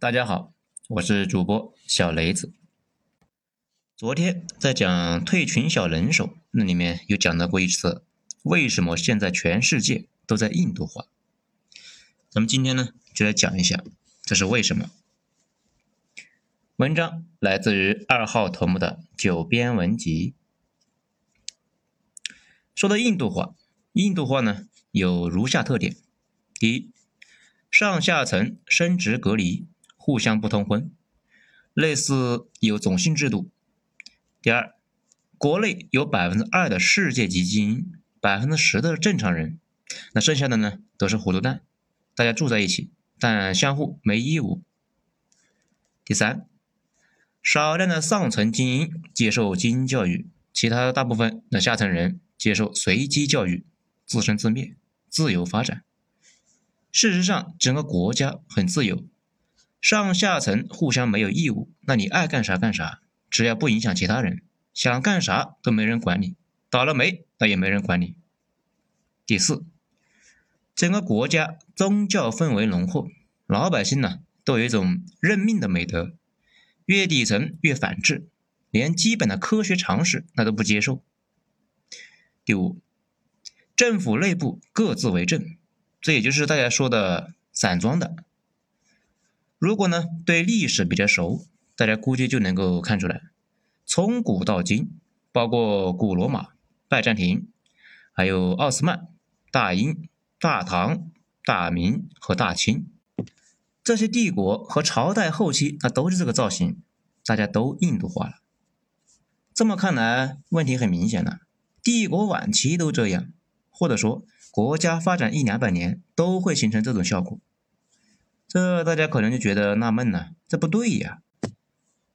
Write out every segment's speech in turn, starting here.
大家好，我是主播小雷子。昨天在讲退群小能手，那里面有讲到过一次，为什么现在全世界都在印度化？咱们今天呢，就来讲一下这是为什么。文章来自于二号头目的九编文集。说到印度化，印度化呢有如下特点：第一，上下层生殖隔离。互相不通婚，类似有种姓制度。第二，国内有百分之二的世界级精英，百分之十的正常人，那剩下的呢都是糊涂蛋，大家住在一起，但相互没义务。第三，少量的上层精英接受精英教育，其他大部分的下层人接受随机教育，自生自灭，自由发展。事实上，整个国家很自由。上下层互相没有义务，那你爱干啥干啥，只要不影响其他人，想干啥都没人管你，倒了霉那也没人管你。第四，整个国家宗教氛围浓厚，老百姓呢都有一种认命的美德，越底层越反智，连基本的科学常识那都不接受。第五，政府内部各自为政，这也就是大家说的散装的。如果呢对历史比较熟，大家估计就能够看出来，从古到今，包括古罗马、拜占庭，还有奥斯曼、大英、大唐、大明和大清这些帝国和朝代后期，那都是这个造型，大家都印度化了。这么看来，问题很明显了，帝国晚期都这样，或者说国家发展一两百年都会形成这种效果。这大家可能就觉得纳闷了，这不对呀，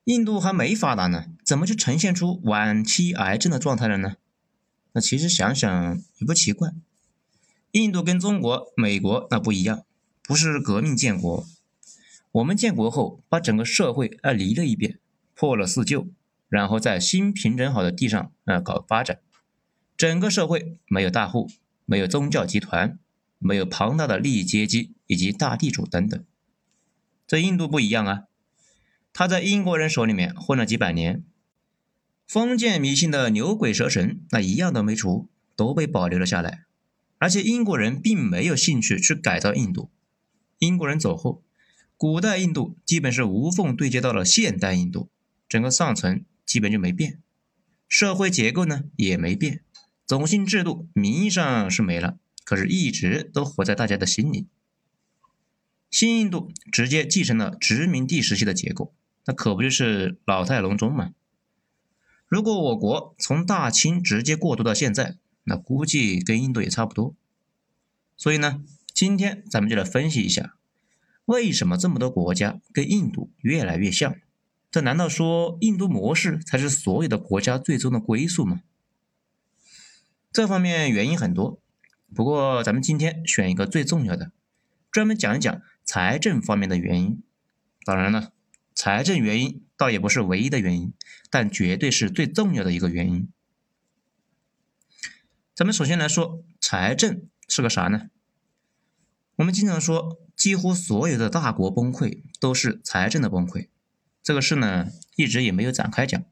印度还没发达呢，怎么就呈现出晚期癌症的状态了呢？那其实想想也不奇怪，印度跟中国、美国那不一样，不是革命建国，我们建国后把整个社会啊离了一遍，破了四旧，然后在新平整好的地上啊搞发展，整个社会没有大户，没有宗教集团。没有庞大的利益阶级以及大地主等等，这印度不一样啊，他在英国人手里面混了几百年，封建迷信的牛鬼蛇神那一样都没除，都被保留了下来，而且英国人并没有兴趣去改造印度。英国人走后，古代印度基本是无缝对接到了现代印度，整个上层基本就没变，社会结构呢也没变，种姓制度名义上是没了。可是，一直都活在大家的心里。新印度直接继承了殖民地时期的结构，那可不就是老态龙钟吗？如果我国从大清直接过渡到现在，那估计跟印度也差不多。所以呢，今天咱们就来分析一下，为什么这么多国家跟印度越来越像？这难道说印度模式才是所有的国家最终的归宿吗？这方面原因很多。不过，咱们今天选一个最重要的，专门讲一讲财政方面的原因。当然了，财政原因倒也不是唯一的原因，但绝对是最重要的一个原因。咱们首先来说，财政是个啥呢？我们经常说，几乎所有的大国崩溃都是财政的崩溃。这个事呢，一直也没有展开讲。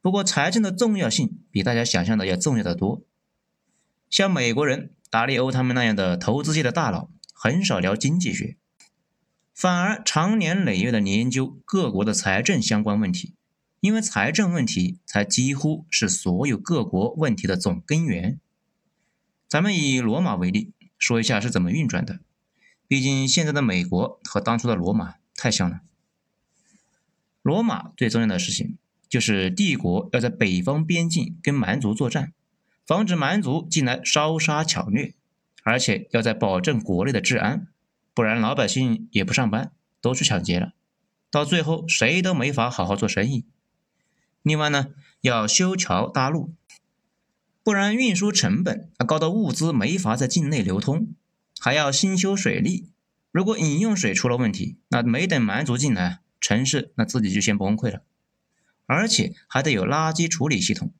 不过，财政的重要性比大家想象的要重要的多。像美国人达利欧他们那样的投资界的大佬，很少聊经济学，反而长年累月的研究各国的财政相关问题，因为财政问题才几乎是所有各国问题的总根源。咱们以罗马为例，说一下是怎么运转的。毕竟现在的美国和当初的罗马太像了。罗马最重要的事情就是帝国要在北方边境跟蛮族作战。防止蛮族进来烧杀抢掠，而且要在保证国内的治安，不然老百姓也不上班，都去抢劫了，到最后谁都没法好好做生意。另外呢，要修桥搭路，不然运输成本高到物资没法在境内流通，还要新修水利。如果饮用水出了问题，那没等蛮族进来，城市那自己就先崩溃了，而且还得有垃圾处理系统。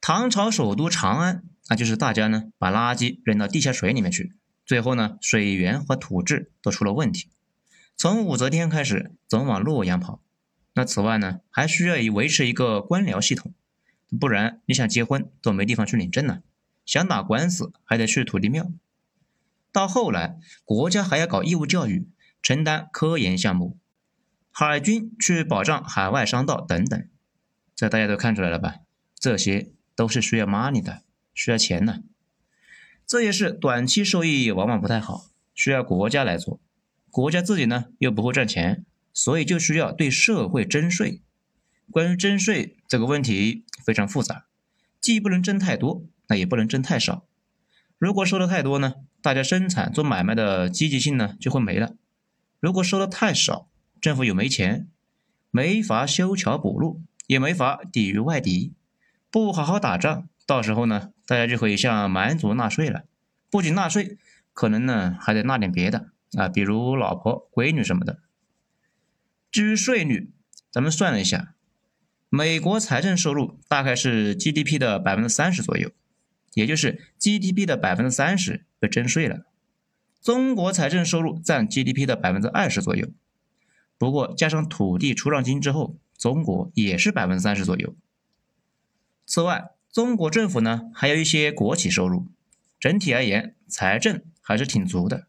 唐朝首都长安，那就是大家呢把垃圾扔到地下水里面去，最后呢水源和土质都出了问题，从武则天开始总往洛阳跑。那此外呢，还需要以维持一个官僚系统，不然你想结婚都没地方去领证了，想打官司还得去土地庙。到后来，国家还要搞义务教育，承担科研项目，海军去保障海外商道等等。这大家都看出来了吧？这些都是需要 money 的，需要钱的。这也是短期收益往往不太好，需要国家来做。国家自己呢又不会赚钱，所以就需要对社会征税。关于征税这个问题非常复杂，既不能征太多，那也不能征太少。如果收的太多呢，大家生产做买卖的积极性呢就会没了；如果收的太少，政府又没钱，没法修桥补路，也没法抵御外敌。不好好打仗，到时候呢，大家就可以向蛮族纳税了。不仅纳税，可能呢还得纳点别的啊，比如老婆、闺女什么的。至于税率，咱们算了一下，美国财政收入大概是 GDP 的百分之三十左右，也就是 GDP 的百分之三十被征税了。中国财政收入占 GDP 的百分之二十左右，不过加上土地出让金之后，中国也是百分之三十左右。此外，中国政府呢还有一些国企收入，整体而言财政还是挺足的。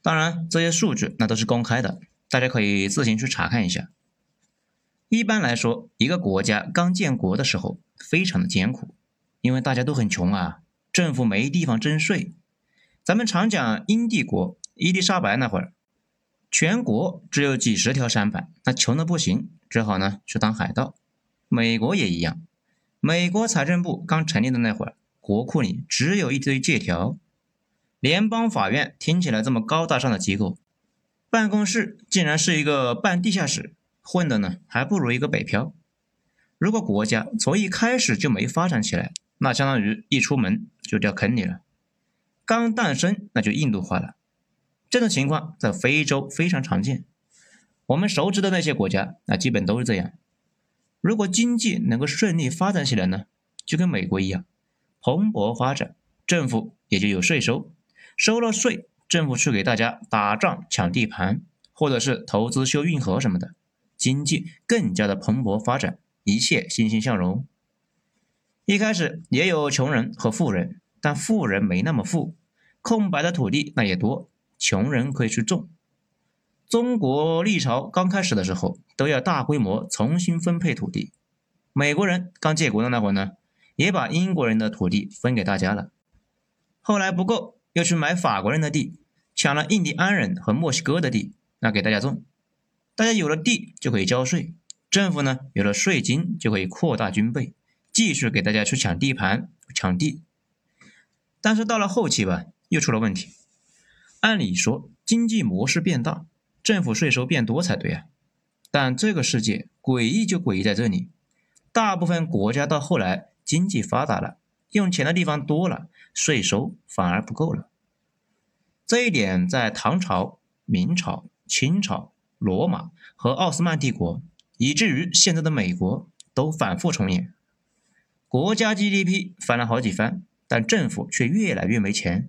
当然，这些数据那都是公开的，大家可以自行去查看一下。一般来说，一个国家刚建国的时候非常的艰苦，因为大家都很穷啊，政府没地方征税。咱们常讲英帝国，伊丽莎白那会儿，全国只有几十条舢板，那穷的不行，只好呢去当海盗。美国也一样。美国财政部刚成立的那会儿，国库里只有一堆借条。联邦法院听起来这么高大上的机构，办公室竟然是一个半地下室，混的呢还不如一个北漂。如果国家从一开始就没发展起来，那相当于一出门就掉坑里了。刚诞生那就印度化了，这种情况在非洲非常常见。我们熟知的那些国家，那基本都是这样。如果经济能够顺利发展起来呢，就跟美国一样，蓬勃发展，政府也就有税收，收了税，政府去给大家打仗抢地盘，或者是投资修运河什么的，经济更加的蓬勃发展，一切欣欣向荣。一开始也有穷人和富人，但富人没那么富，空白的土地那也多，穷人可以去种。中国历朝刚开始的时候，都要大规模重新分配土地。美国人刚建国的那会儿呢，也把英国人的土地分给大家了。后来不够，又去买法国人的地，抢了印第安人和墨西哥的地，那给大家种。大家有了地就可以交税，政府呢有了税金就可以扩大军备，继续给大家去抢地盘、抢地。但是到了后期吧，又出了问题。按理说，经济模式变大。政府税收变多才对啊，但这个世界诡异就诡异在这里，大部分国家到后来经济发达了，用钱的地方多了，税收反而不够了。这一点在唐朝、明朝、清朝、罗马和奥斯曼帝国，以至于现在的美国都反复重演。国家 GDP 翻了好几番，但政府却越来越没钱，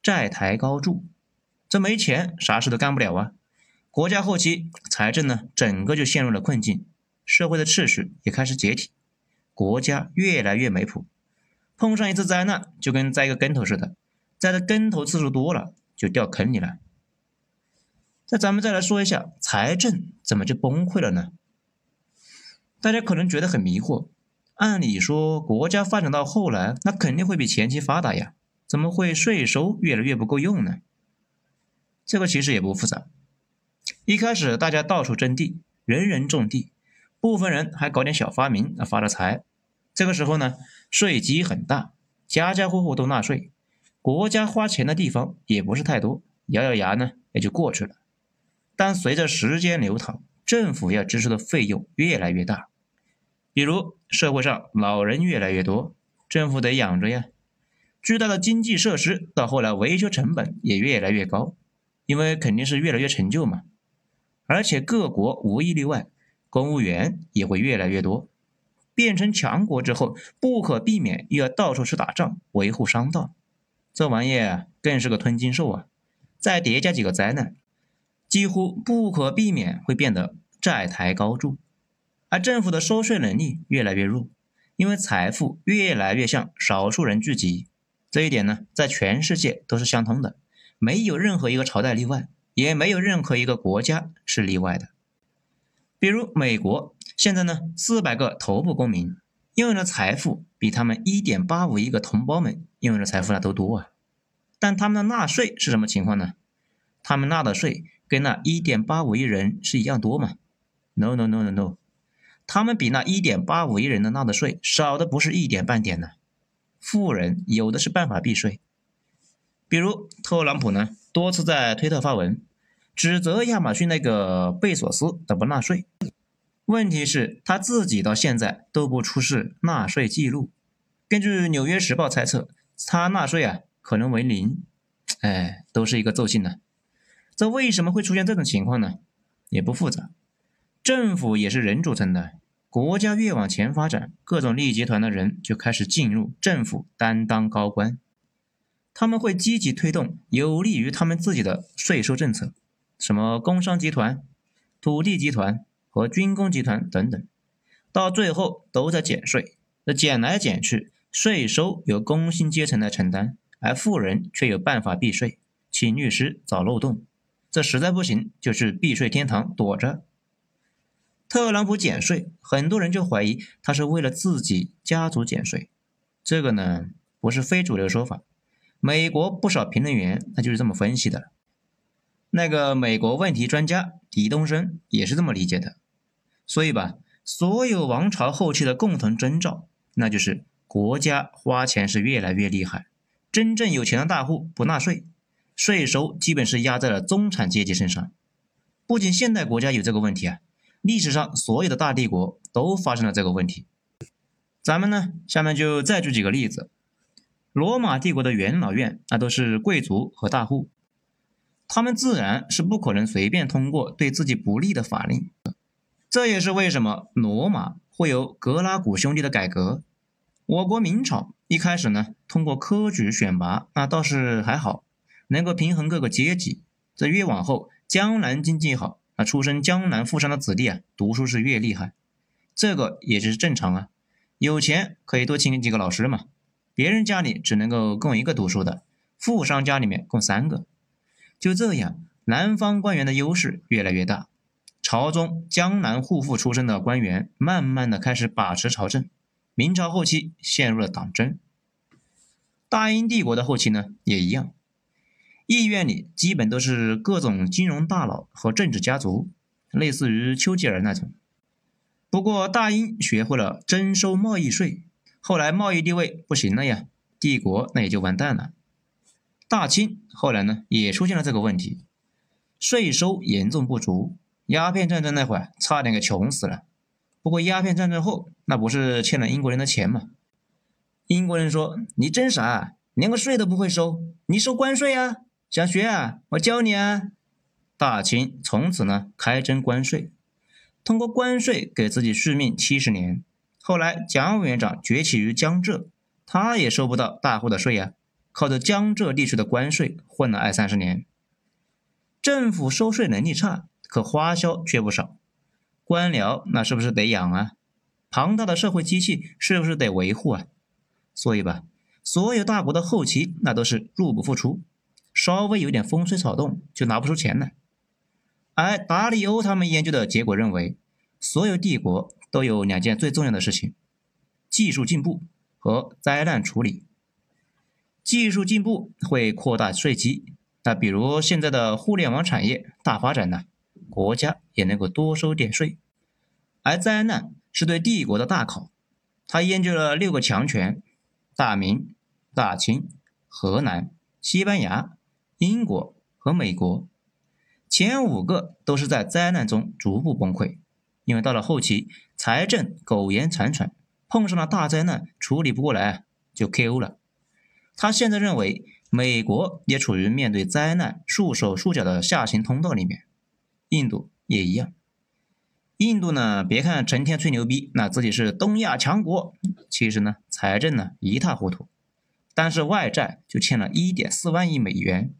债台高筑，这没钱啥事都干不了啊。国家后期财政呢，整个就陷入了困境，社会的秩序也开始解体，国家越来越没谱，碰上一次灾难就跟栽个跟头似的，栽的跟头次数多了就掉坑里了。那咱们再来说一下财政怎么就崩溃了呢？大家可能觉得很迷惑，按理说国家发展到后来，那肯定会比前期发达呀，怎么会税收越来越不够用呢？这个其实也不复杂。一开始大家到处征地，人人种地，部分人还搞点小发明发了财。这个时候呢，税基很大，家家户户都纳税，国家花钱的地方也不是太多，咬咬牙呢也就过去了。但随着时间流淌，政府要支出的费用越来越大，比如社会上老人越来越多，政府得养着呀。巨大的经济设施到后来维修成本也越来越高，因为肯定是越来越陈旧嘛。而且各国无一例外，公务员也会越来越多。变成强国之后，不可避免又要到处去打仗，维护商道。这玩意更是个吞金兽啊！再叠加几个灾难，几乎不可避免会变得债台高筑，而政府的收税能力越来越弱，因为财富越来越向少数人聚集。这一点呢，在全世界都是相通的，没有任何一个朝代例外，也没有任何一个国家是例外的。比如美国，现在呢，四百个头部公民拥有的财富比他们一点八五亿个同胞们拥有的财富那都多啊，但他们的纳税是什么情况呢？他们纳的税。跟那一点八五亿人是一样多吗？No No No No No，他们比那一点八五亿人的纳的税少的不是一点半点呢。富人有的是办法避税，比如特朗普呢，多次在推特发文指责亚马逊那个贝索斯的不纳税。问题是他自己到现在都不出示纳税记录。根据《纽约时报》猜测，他纳税啊可能为零。哎，都是一个奏性呢。这为什么会出现这种情况呢？也不复杂，政府也是人组成的。国家越往前发展，各种利益集团的人就开始进入政府担当高官，他们会积极推动有利于他们自己的税收政策，什么工商集团、土地集团和军工集团等等，到最后都在减税。那减来减去，税收由工薪阶层来承担，而富人却有办法避税，请律师找漏洞。这实在不行，就去避税天堂躲着。特朗普减税，很多人就怀疑他是为了自己家族减税。这个呢，不是非主流说法。美国不少评论员那就是这么分析的。那个美国问题专家狄东升也是这么理解的。所以吧，所有王朝后期的共同征兆，那就是国家花钱是越来越厉害，真正有钱的大户不纳税。税收基本是压在了中产阶级身上。不仅现代国家有这个问题啊，历史上所有的大帝国都发生了这个问题。咱们呢，下面就再举几个例子。罗马帝国的元老院那都是贵族和大户，他们自然是不可能随便通过对自己不利的法令。这也是为什么罗马会有格拉古兄弟的改革。我国明朝一开始呢，通过科举选拔，那倒是还好。能够平衡各个阶级，这越往后，江南经济好，那出身江南富商的子弟啊，读书是越厉害，这个也是正常啊。有钱可以多请几个老师嘛，别人家里只能够供一个读书的，富商家里面供三个，就这样，南方官员的优势越来越大，朝中江南户户出身的官员，慢慢的开始把持朝政。明朝后期陷入了党争，大英帝国的后期呢，也一样。议院里基本都是各种金融大佬和政治家族，类似于丘吉尔那种。不过大英学会了征收贸易税，后来贸易地位不行了呀，帝国那也就完蛋了。大清后来呢也出现了这个问题，税收严重不足，鸦片战争那会儿差点给穷死了。不过鸦片战争后那不是欠了英国人的钱吗？英国人说你真傻，连个税都不会收，你收关税啊！想学啊？我教你啊！大清从此呢开征关税，通过关税给自己续命七十年。后来蒋委员长崛起于江浙，他也收不到大户的税呀，靠着江浙地区的关税混了二三十年。政府收税能力差，可花销却不少。官僚那是不是得养啊？庞大的社会机器是不是得维护啊？所以吧，所有大国的后期那都是入不敷出。稍微有点风吹草动就拿不出钱来，而达里欧他们研究的结果认为，所有帝国都有两件最重要的事情：技术进步和灾难处理。技术进步会扩大税基，那比如现在的互联网产业大发展呢，国家也能够多收点税。而灾难是对帝国的大考，他研究了六个强权：大明、大清、河南、西班牙。英国和美国前五个都是在灾难中逐步崩溃，因为到了后期财政苟延残喘，碰上了大灾难处理不过来就 KO 了。他现在认为美国也处于面对灾难束手束脚的下行通道里面，印度也一样。印度呢，别看成天吹牛逼，那自己是东亚强国，其实呢财政呢一塌糊涂，但是外债就欠了一点四万亿美元。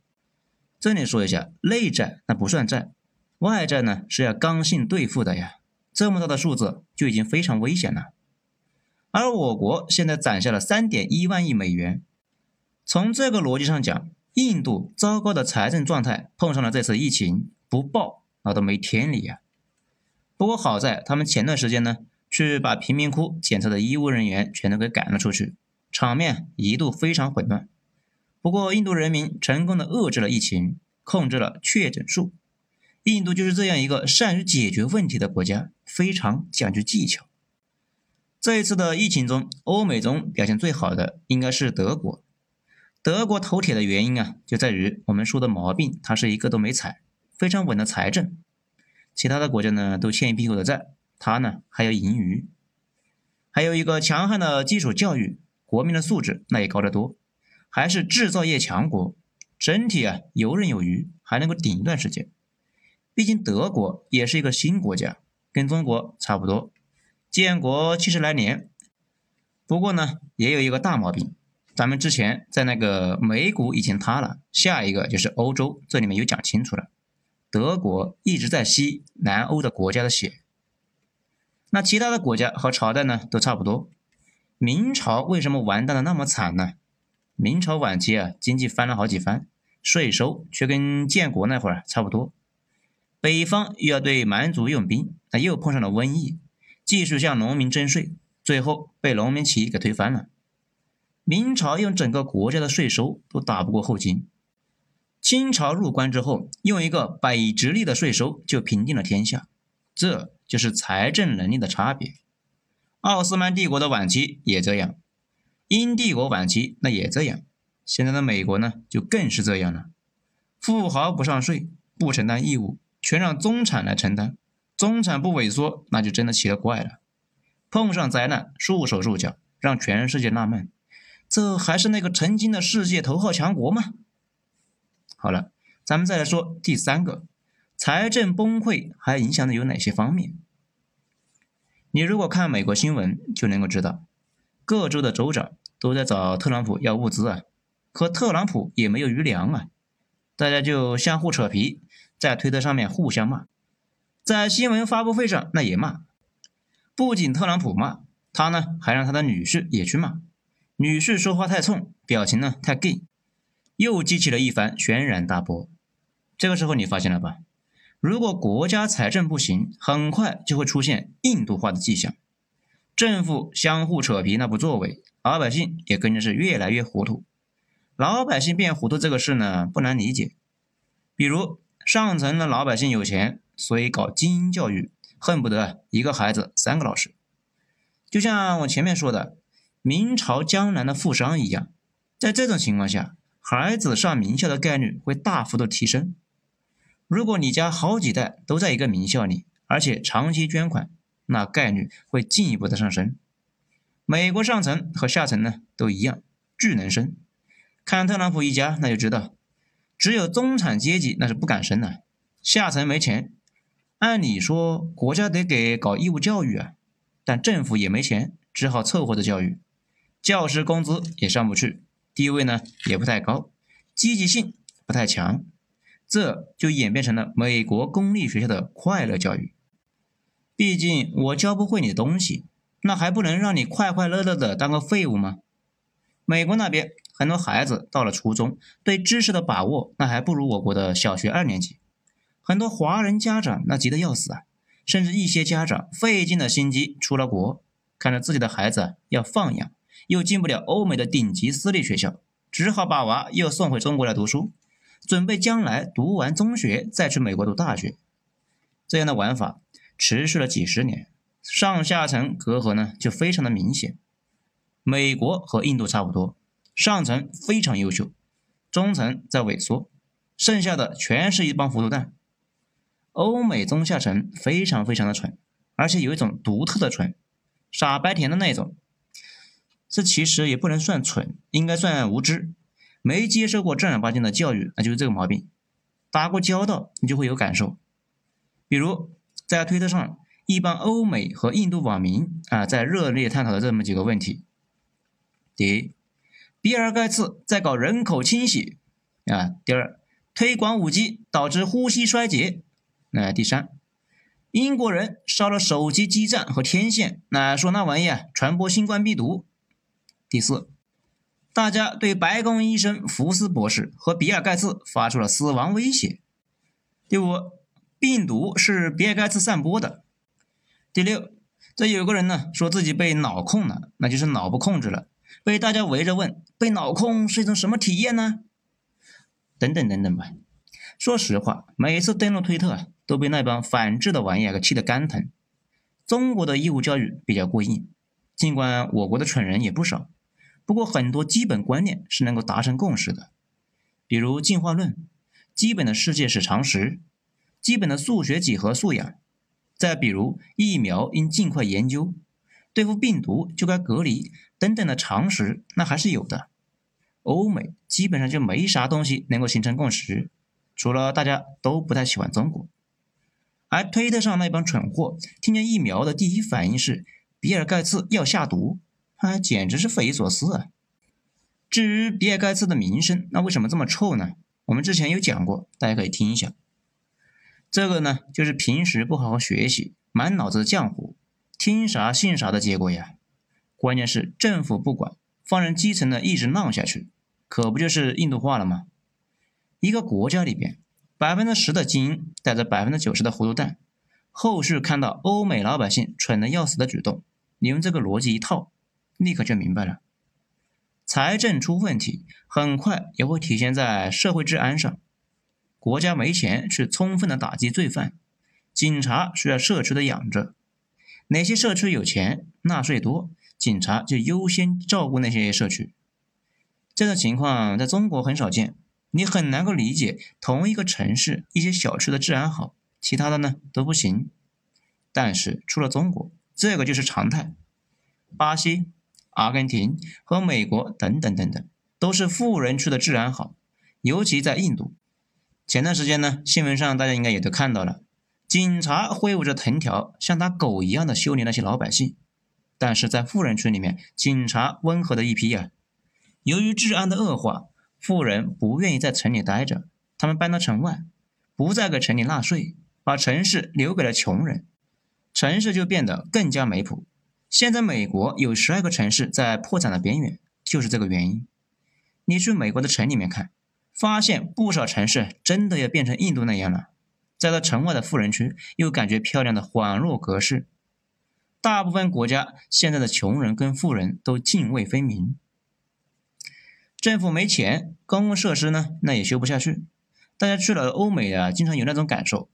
这里说一下，内债那不算债，外债呢是要刚性兑付的呀，这么大的数字就已经非常危险了。而我国现在攒下了三点一万亿美元，从这个逻辑上讲，印度糟糕的财政状态碰上了这次疫情不爆，那都没天理呀。不过好在他们前段时间呢，去把贫民窟检测的医务人员全都给赶了出去，场面一度非常混乱。不过印度人民成功的遏制了疫情，控制了确诊数。印度就是这样一个善于解决问题的国家，非常讲究技巧。这一次的疫情中，欧美中表现最好的应该是德国。德国头铁的原因啊，就在于我们说的毛病，它是一个都没踩，非常稳的财政。其他的国家呢都欠一屁股的债，他呢还有盈余，还有一个强悍的基础教育，国民的素质那也高得多，还是制造业强国，整体啊游刃有余，还能够顶一段时间。毕竟德国也是一个新国家，跟中国差不多，建国七十来年。不过呢也有一个大毛病，咱们之前在那个美股已经塌了，下一个就是欧洲，这里面有讲清楚了。德国一直在吸南欧的国家的血，那其他的国家和朝代呢都差不多。明朝为什么完蛋的那么惨呢？明朝晚期啊，经济翻了好几番，税收却跟建国那会儿差不多。北方又要对蛮族用兵，那又碰上了瘟疫，继续向农民征税，最后被农民起义给推翻了。明朝用整个国家的税收都打不过后金。清朝入关之后，用一个北直隶的税收就平定了天下，这就是财政能力的差别。奥斯曼帝国的晚期也这样，英帝国晚期那也这样，现在的美国呢就更是这样了。富豪不上税，不承担义务，全让中产来承担，中产不萎缩，那就真的奇了怪了。碰上灾难束手束脚，让全世界纳闷：这还是那个曾经的世界头号强国吗？好了，咱们再来说第三个，财政崩溃还影响的有哪些方面？你如果看美国新闻就能够知道，各州的州长都在找特朗普要物资啊，可特朗普也没有余粮啊，大家就相互扯皮，在推特上面互相骂，在新闻发布会上那也骂，不仅特朗普骂，他呢还让他的女婿也去骂，女婿说话太冲，表情呢太 gay。又激起了一番轩然大波。这个时候你发现了吧？如果国家财政不行，很快就会出现印度化的迹象。政府相互扯皮，那不作为，老百姓也跟着是越来越糊涂。老百姓变糊涂这个事呢，不难理解。比如上层的老百姓有钱，所以搞精英教育，恨不得一个孩子三个老师。就像我前面说的，明朝江南的富商一样，在这种情况下。孩子上名校的概率会大幅度提升。如果你家好几代都在一个名校里，而且长期捐款，那概率会进一步的上升。美国上层和下层呢都一样，巨能生。看特朗普一家，那就知道，只有中产阶级那是不敢生的，下层没钱。按理说国家得给搞义务教育啊，但政府也没钱，只好凑合着教育，教师工资也上不去。地位呢也不太高，积极性不太强，这就演变成了美国公立学校的快乐教育。毕竟我教不会你的东西，那还不能让你快快乐乐的当个废物吗？美国那边很多孩子到了初中，对知识的把握那还不如我国的小学二年级。很多华人家长那急得要死啊，甚至一些家长费尽了心机出了国，看着自己的孩子要放养。又进不了欧美的顶级私立学校，只好把娃又送回中国来读书，准备将来读完中学再去美国读大学。这样的玩法持续了几十年，上下层隔阂呢就非常的明显。美国和印度差不多，上层非常优秀，中层在萎缩，剩下的全是一帮糊涂蛋。欧美中下层非常非常的蠢，而且有一种独特的蠢，傻白甜的那种。这其实也不能算蠢，应该算无知，没接受过正儿八经的教育，那就是这个毛病。打过交道，你就会有感受。比如在推特上，一帮欧美和印度网民啊，在热烈探讨的这么几个问题：第一，比尔盖茨在搞人口清洗啊；第二，推广五 G 导致呼吸衰竭；那第三，英国人烧了手机基站和天线，那说那玩意啊传播新冠病毒。第四，大家对白宫医生福斯博士和比尔盖茨发出了死亡威胁。第五，病毒是比尔盖茨散播的。第六，这有个人呢说自己被脑控了，那就是脑不控制了，被大家围着问，被脑控是一种什么体验呢？等等等等吧。说实话，每次登录推特都被那帮反制的玩意儿给气得肝疼。中国的义务教育比较过硬，尽管我国的蠢人也不少。不过很多基本观念是能够达成共识的，比如进化论、基本的世界史常识、基本的数学几何素养，再比如疫苗应尽快研究、对付病毒就该隔离等等的常识，那还是有的。欧美基本上就没啥东西能够形成共识，除了大家都不太喜欢中国。而推特上那帮蠢货听见疫苗的第一反应是比尔盖茨要下毒。啊，简直是匪夷所思啊！至于比尔盖茨的名声，那为什么这么臭呢？我们之前有讲过，大家可以听一下。这个呢，就是平时不好好学习，满脑子浆糊，听啥信啥的结果呀。关键是政府不管，放任基层的一直浪下去，可不就是印度化了吗？一个国家里边，百分之十的精英带着百分之九十的糊涂蛋，后续看到欧美老百姓蠢的要死的举动，你用这个逻辑一套。立刻就明白了，财政出问题，很快也会体现在社会治安上。国家没钱去充分的打击罪犯，警察需要社区的养着。哪些社区有钱，纳税多，警察就优先照顾那些社区。这种情况在中国很少见，你很难够理解同一个城市一些小区的治安好，其他的呢都不行。但是除了中国，这个就是常态。巴西。阿根廷和美国等等等等，都是富人区的治安好，尤其在印度。前段时间呢，新闻上大家应该也都看到了，警察挥舞着藤条，像打狗一样的修理那些老百姓。但是在富人区里面，警察温和的一批呀。由于治安的恶化，富人不愿意在城里待着，他们搬到城外，不再给城里纳税，把城市留给了穷人，城市就变得更加没谱。现在美国有十二个城市在破产的边缘，就是这个原因。你去美国的城里面看，发现不少城市真的要变成印度那样了。再到城外的富人区，又感觉漂亮的恍若隔世。大部分国家现在的穷人跟富人都泾渭分明。政府没钱，公共设施呢，那也修不下去。大家去了欧美啊，经常有那种感受，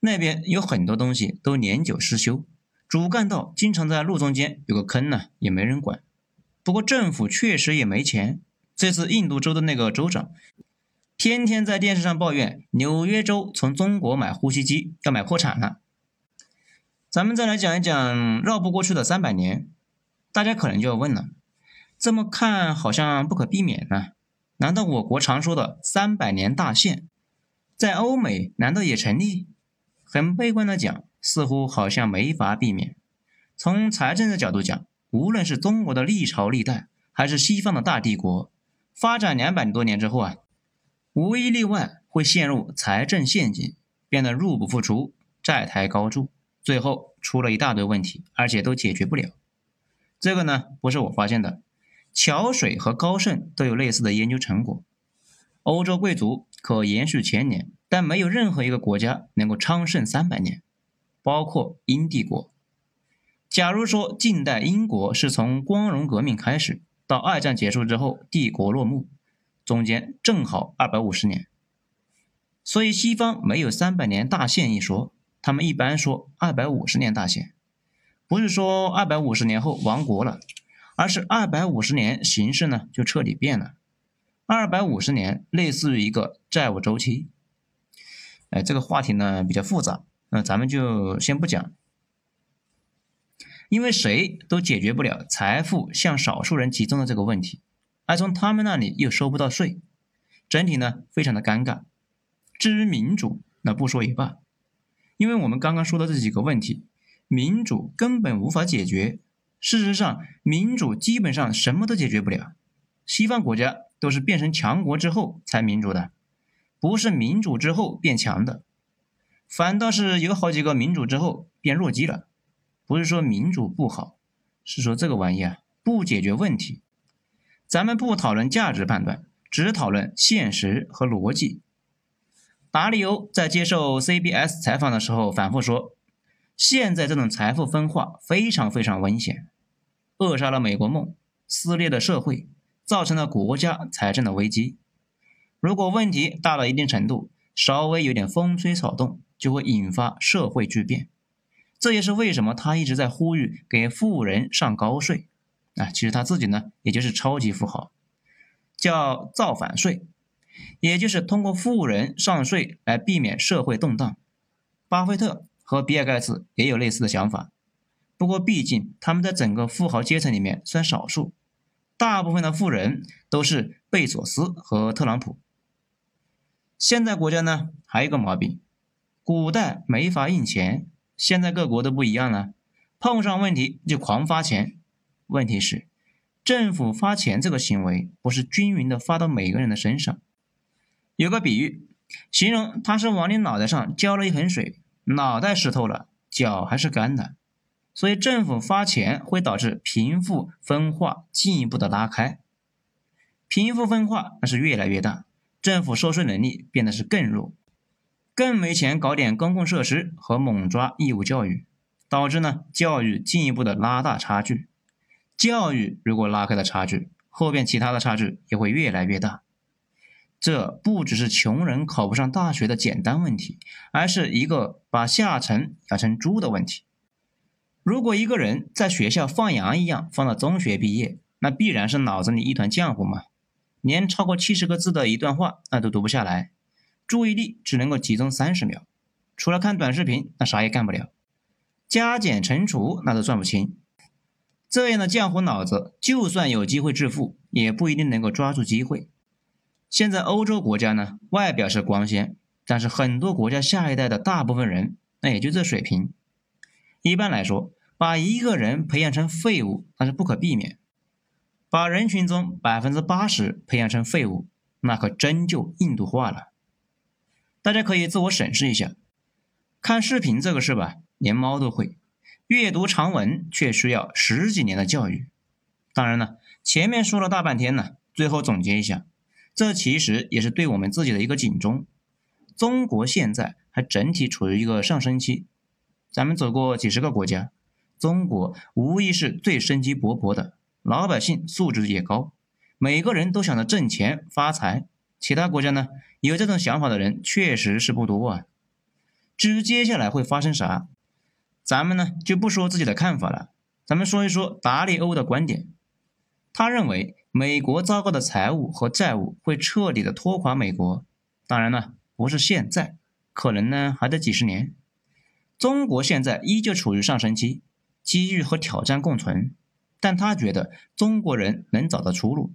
那边有很多东西都年久失修。主干道经常在路中间有个坑呢，也没人管。不过政府确实也没钱。这次印度州的那个州长，天天在电视上抱怨纽约州从中国买呼吸机要买破产了。咱们再来讲一讲绕不过去的三百年，大家可能就要问了：这么看好像不可避免呢？难道我国常说的三百年大限，在欧美难道也成立？很悲观的讲。似乎好像没法避免。从财政的角度讲，无论是中国的历朝历代，还是西方的大帝国，发展两百多年之后啊，无一例外会陷入财政陷阱，变得入不敷出，债台高筑，最后出了一大堆问题，而且都解决不了。这个呢，不是我发现的，桥水和高盛都有类似的研究成果。欧洲贵族可延续千年，但没有任何一个国家能够昌盛三百年。包括英帝国。假如说近代英国是从光荣革命开始到二战结束之后帝国落幕，中间正好二百五十年。所以西方没有三百年大限一说，他们一般说二百五十年大限，不是说二百五十年后亡国了，而是二百五十年形势呢就彻底变了。二百五十年类似于一个债务周期。哎，这个话题呢比较复杂。那咱们就先不讲，因为谁都解决不了财富向少数人集中的这个问题，而从他们那里又收不到税，整体呢非常的尴尬。至于民主，那不说也罢，因为我们刚刚说的这几个问题，民主根本无法解决。事实上，民主基本上什么都解决不了。西方国家都是变成强国之后才民主的，不是民主之后变强的。反倒是有好几个民主之后变弱鸡了。不是说民主不好，是说这个玩意啊不解决问题。咱们不讨论价值判断，只讨论现实和逻辑。马里欧在接受 CBS 采访的时候反复说，现在这种财富分化非常非常危险，扼杀了美国梦，撕裂了社会，造成了国家财政的危机。如果问题大到一定程度，稍微有点风吹草动，就会引发社会巨变。这也是为什么他一直在呼吁给富人上高税。啊，其实他自己呢，也就是超级富豪，叫造反税，也就是通过富人上税来避免社会动荡。巴菲特和比尔盖茨也有类似的想法，不过毕竟他们在整个富豪阶层里面算少数，大部分的富人都是贝索斯和特朗普。现在国家呢还有一个毛病，古代没法印钱，现在各国都不一样了，碰上问题就狂发钱。问题是，政府发钱这个行为不是均匀的发到每个人的身上。有个比喻，形容他是往你脑袋上浇了一盆水，脑袋湿透了，脚还是干的。所以政府发钱会导致贫富分化进一步的拉开，贫富分化那是越来越大，政府收税能力变得是更弱，更没钱搞点公共设施和猛抓义务教育，导致呢教育进一步的拉大差距。教育如果拉开了差距，后边其他的差距也会越来越大。这不只是穷人考不上大学的简单问题，而是一个把下层养成猪的问题。如果一个人在学校放羊一样放到中学毕业，那必然是脑子里一团浆糊嘛，连超过七十个字的一段话那都读不下来，注意力只能够集中三十秒，除了看短视频，那啥也干不了，加减乘除那都算不清。这样的浆糊脑子，就算有机会致富，也不一定能够抓住机会。现在欧洲国家呢，外表是光鲜，但是很多国家下一代的大部分人，那也就这水平。一般来说，把一个人培养成废物，那是不可避免；把人群中百分之八十培养成废物，那可真就印度化了。大家可以自我审视一下，看视频这个事吧，连猫都会。阅读长文却需要十几年的教育。当然了，前面说了大半天呢，最后总结一下，这其实也是对我们自己的一个警钟。中国现在还整体处于一个上升期，咱们走过几十个国家，中国无疑是最生机勃勃的，老百姓素质也高，每个人都想着挣钱发财。其他国家呢，有这种想法的人确实是不多啊。至于接下来会发生啥？咱们呢就不说自己的看法了，咱们说一说达利欧的观点。他认为美国糟糕的财务和债务会彻底的拖垮美国。当然了，不是现在，可能呢还得几十年。中国现在依旧处于上升期，机遇和挑战共存，但他觉得中国人能找到出路。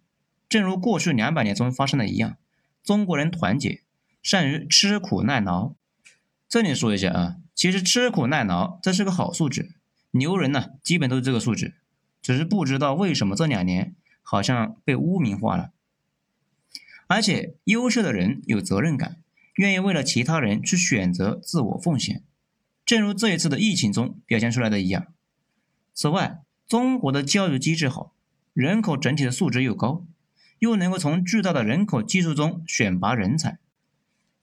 正如过去两百年中发生的一样，中国人团结，善于吃苦耐劳。这里说一下啊。其实吃苦耐劳这是个好素质，牛人呢基本都是这个素质，只是不知道为什么这两年好像被污名化了。而且优秀的人有责任感，愿意为了其他人去选择自我奉献，正如这一次的疫情中表现出来的一样。此外，中国的教育机制好，人口整体的素质又高，又能够从巨大的人口基数中选拔人才。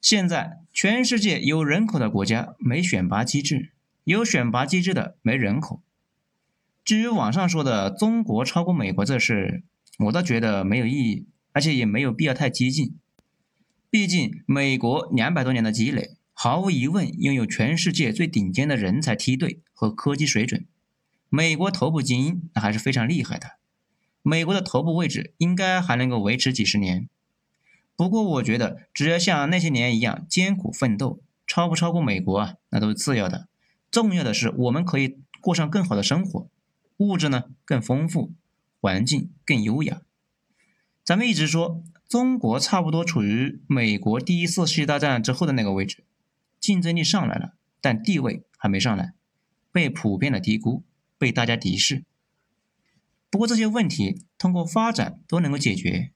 现在全世界有人口的国家没选拔机制，有选拔机制的没人口。至于网上说的中国超过美国这事，我倒觉得没有意义，而且也没有必要太激进。毕竟美国两百多年的积累，毫无疑问拥有全世界最顶尖的人才梯队和科技水准。美国头部精英那还是非常厉害的，美国的头部位置应该还能够维持几十年。不过我觉得，只要像那些年一样艰苦奋斗，超不超过美国啊，那都是次要的。重要的是，我们可以过上更好的生活，物质呢更丰富，环境更优雅。咱们一直说中国差不多处于美国第一次世界大战之后的那个位置，竞争力上来了，但地位还没上来，被普遍的低估，被大家敌视。不过这些问题通过发展都能够解决。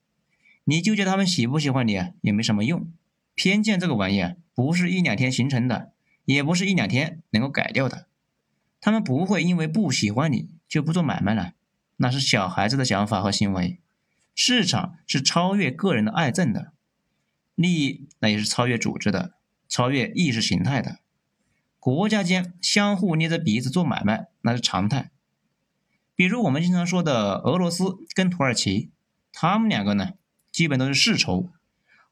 你纠结他们喜不喜欢你啊，也没什么用。偏见这个玩意啊，不是一两天形成的，也不是一两天能够改掉的。他们不会因为不喜欢你就不做买卖了，那是小孩子的想法和行为。市场是超越个人的爱憎的，利益那也是超越组织的，超越意识形态的。国家间相互捏着鼻子做买卖，那是常态。比如我们经常说的俄罗斯跟土耳其，他们两个呢，基本都是世仇，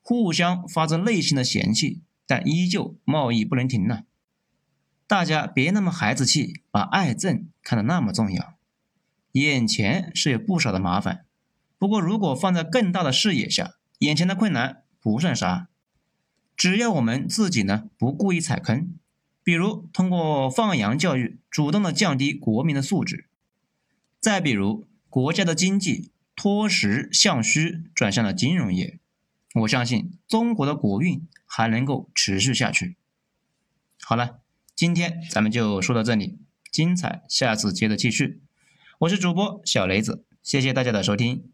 互相发自内心的嫌弃，但依旧贸易不能停呢。大家别那么孩子气，把爱憎看得那么重要。眼前是有不少的麻烦，不过如果放在更大的视野下，眼前的困难不算啥。只要我们自己呢不故意踩坑，比如通过放羊教育，主动的降低国民的素质；再比如国家的经济脱实向虚，转向了金融业，我相信中国的国运还能够持续下去。好了。今天咱们就说到这里，精彩下次接着继续。我是主播小雷子，谢谢大家的收听。